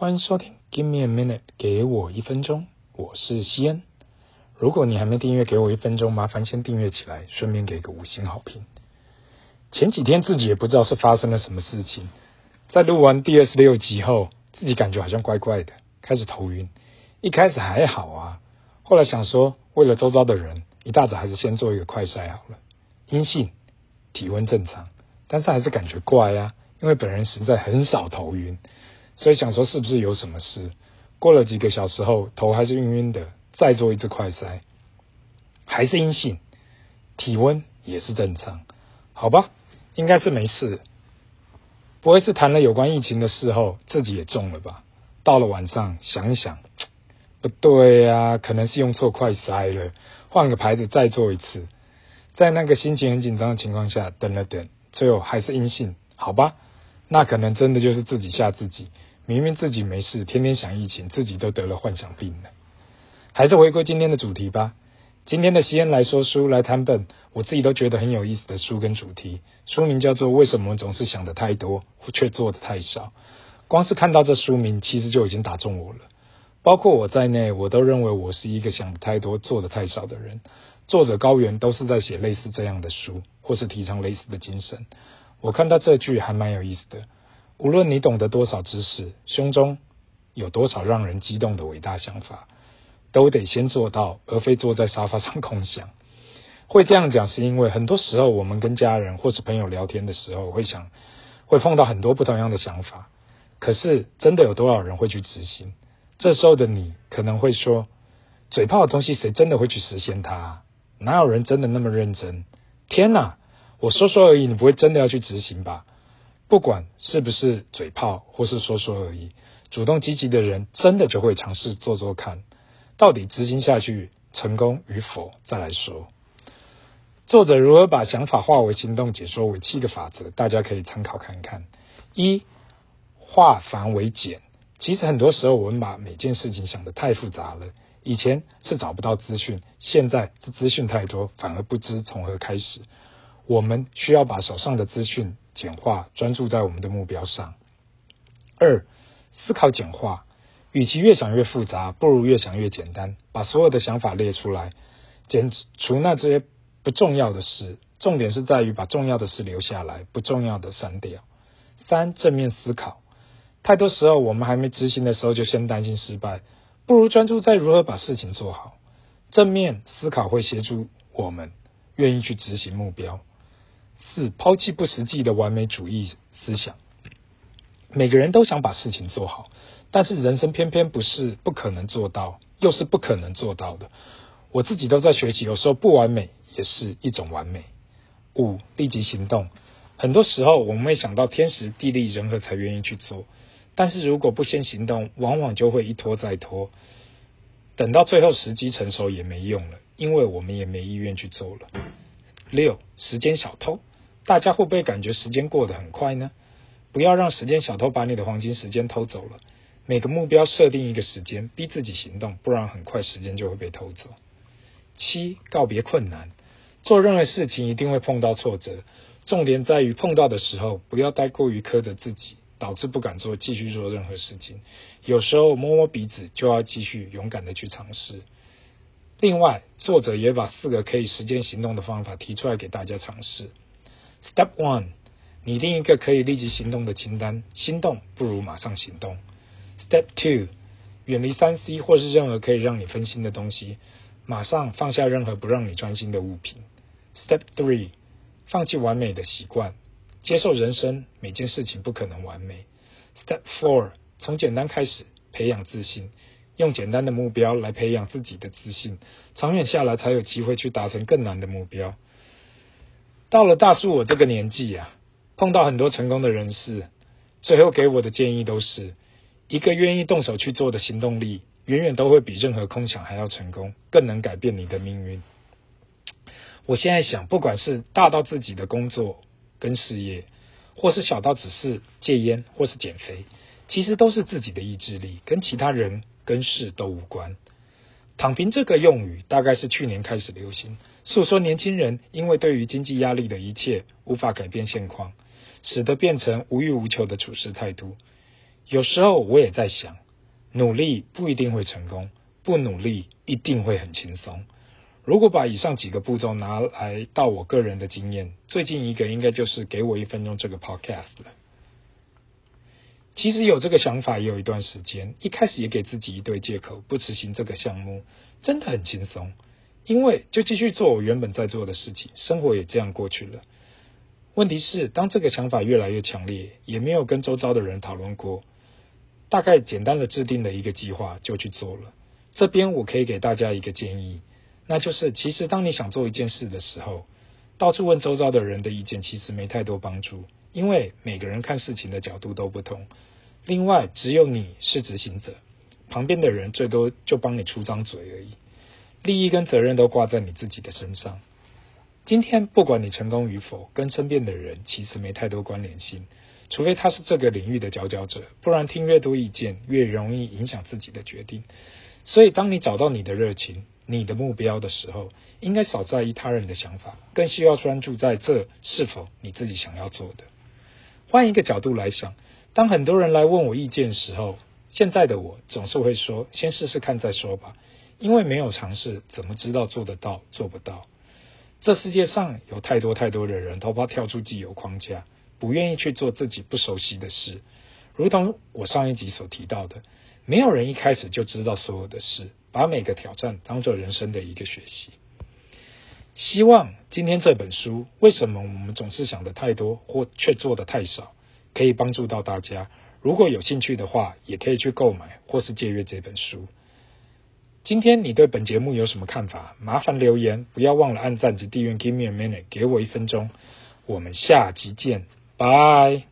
欢迎收听，Give me a minute，给我一分钟，我是西恩。如果你还没订阅，给我一分钟，麻烦先订阅起来，顺便给个五星好评。前几天自己也不知道是发生了什么事情，在录完第二十六集后，自己感觉好像怪怪的，开始头晕。一开始还好啊，后来想说，为了周遭的人，一大早还是先做一个快筛好了，阴性，体温正常，但是还是感觉怪啊，因为本人实在很少头晕。所以想说是不是有什么事？过了几个小时后，头还是晕晕的，再做一次快筛，还是阴性，体温也是正常，好吧，应该是没事。不会是谈了有关疫情的事后，自己也中了吧？到了晚上想一想，不对呀，可能是用错快筛了，换个牌子再做一次。在那个心情很紧张的情况下，等了等，最后还是阴性，好吧，那可能真的就是自己吓自己。明明自己没事，天天想疫情，自己都得了幻想病了。还是回归今天的主题吧。今天的西恩来说书来谈本，我自己都觉得很有意思的书跟主题。书名叫做《为什么总是想的太多，却做的太少》。光是看到这书名，其实就已经打中我了。包括我在内，我都认为我是一个想的太多，做的太少的人。作者高原都是在写类似这样的书，或是提倡类似的精神。我看到这句还蛮有意思的。无论你懂得多少知识，胸中有多少让人激动的伟大想法，都得先做到，而非坐在沙发上空想。会这样讲，是因为很多时候我们跟家人或是朋友聊天的时候，会想，会碰到很多不同样的想法。可是，真的有多少人会去执行？这时候的你可能会说：“嘴炮的东西，谁真的会去实现它？哪有人真的那么认真？”天哪！我说说而已，你不会真的要去执行吧？不管是不是嘴炮，或是说说而已，主动积极的人真的就会尝试做做看，到底执行下去成功与否再来说。作者如何把想法化为行动，解说为七个法则，大家可以参考看看。一，化繁为简。其实很多时候我们把每件事情想得太复杂了。以前是找不到资讯，现在是资讯太多，反而不知从何开始。我们需要把手上的资讯。简化，专注在我们的目标上。二，思考简化，与其越想越复杂，不如越想越简单。把所有的想法列出来，减除那些不重要的事，重点是在于把重要的事留下来，不重要的删掉。三，正面思考，太多时候我们还没执行的时候就先担心失败，不如专注在如何把事情做好。正面思考会协助我们愿意去执行目标。四，抛弃不实际的完美主义思想。每个人都想把事情做好，但是人生偏偏不是不可能做到，又是不可能做到的。我自己都在学习，有时候不完美也是一种完美。五，立即行动。很多时候我们会想到天时地利人和才愿意去做，但是如果不先行动，往往就会一拖再拖，等到最后时机成熟也没用了，因为我们也没意愿去做了。六，时间小偷。大家会不会感觉时间过得很快呢？不要让时间小偷把你的黄金时间偷走了。每个目标设定一个时间，逼自己行动，不然很快时间就会被偷走。七，告别困难。做任何事情一定会碰到挫折，重点在于碰到的时候不要太过于苛责自己，导致不敢做，继续做任何事情。有时候摸摸鼻子就要继续勇敢的去尝试。另外，作者也把四个可以实践行动的方法提出来给大家尝试。Step one，拟定一个可以立即行动的清单。心动不如马上行动。Step two，远离三 C 或是任何可以让你分心的东西，马上放下任何不让你专心的物品。Step three，放弃完美的习惯，接受人生每件事情不可能完美。Step four，从简单开始，培养自信，用简单的目标来培养自己的自信，长远下来才有机会去达成更难的目标。到了大叔我这个年纪啊，碰到很多成功的人士，最后给我的建议都是：一个愿意动手去做的行动力，远远都会比任何空想还要成功，更能改变你的命运。我现在想，不管是大到自己的工作跟事业，或是小到只是戒烟或是减肥，其实都是自己的意志力，跟其他人跟事都无关。躺平这个用语大概是去年开始流行，诉说年轻人因为对于经济压力的一切无法改变现况，使得变成无欲无求的处事态度。有时候我也在想，努力不一定会成功，不努力一定会很轻松。如果把以上几个步骤拿来到我个人的经验，最近一个应该就是给我一分钟这个 podcast 了。其实有这个想法也有一段时间，一开始也给自己一堆借口不执行这个项目，真的很轻松，因为就继续做我原本在做的事情，生活也这样过去了。问题是，当这个想法越来越强烈，也没有跟周遭的人讨论过，大概简单的制定了一个计划就去做了。这边我可以给大家一个建议。那就是，其实当你想做一件事的时候，到处问周遭的人的意见，其实没太多帮助，因为每个人看事情的角度都不同。另外，只有你是执行者，旁边的人最多就帮你出张嘴而已，利益跟责任都挂在你自己的身上。今天不管你成功与否，跟身边的人其实没太多关联性，除非他是这个领域的佼佼者，不然听越多意见，越容易影响自己的决定。所以，当你找到你的热情，你的目标的时候，应该少在意他人的想法，更需要专注在这是否你自己想要做的。换一个角度来想，当很多人来问我意见的时候，现在的我总是会说：先试试看再说吧，因为没有尝试，怎么知道做得到做不到？这世界上有太多太多的人，都怕跳出既有框架，不愿意去做自己不熟悉的事。如同我上一集所提到的，没有人一开始就知道所有的事。把每个挑战当做人生的一个学习。希望今天这本书，为什么我们总是想的太多，或却做的太少，可以帮助到大家。如果有兴趣的话，也可以去购买或是借阅这本书。今天你对本节目有什么看法？麻烦留言，不要忘了按赞及订阅。Give me a minute，给我一分钟。我们下集见，拜。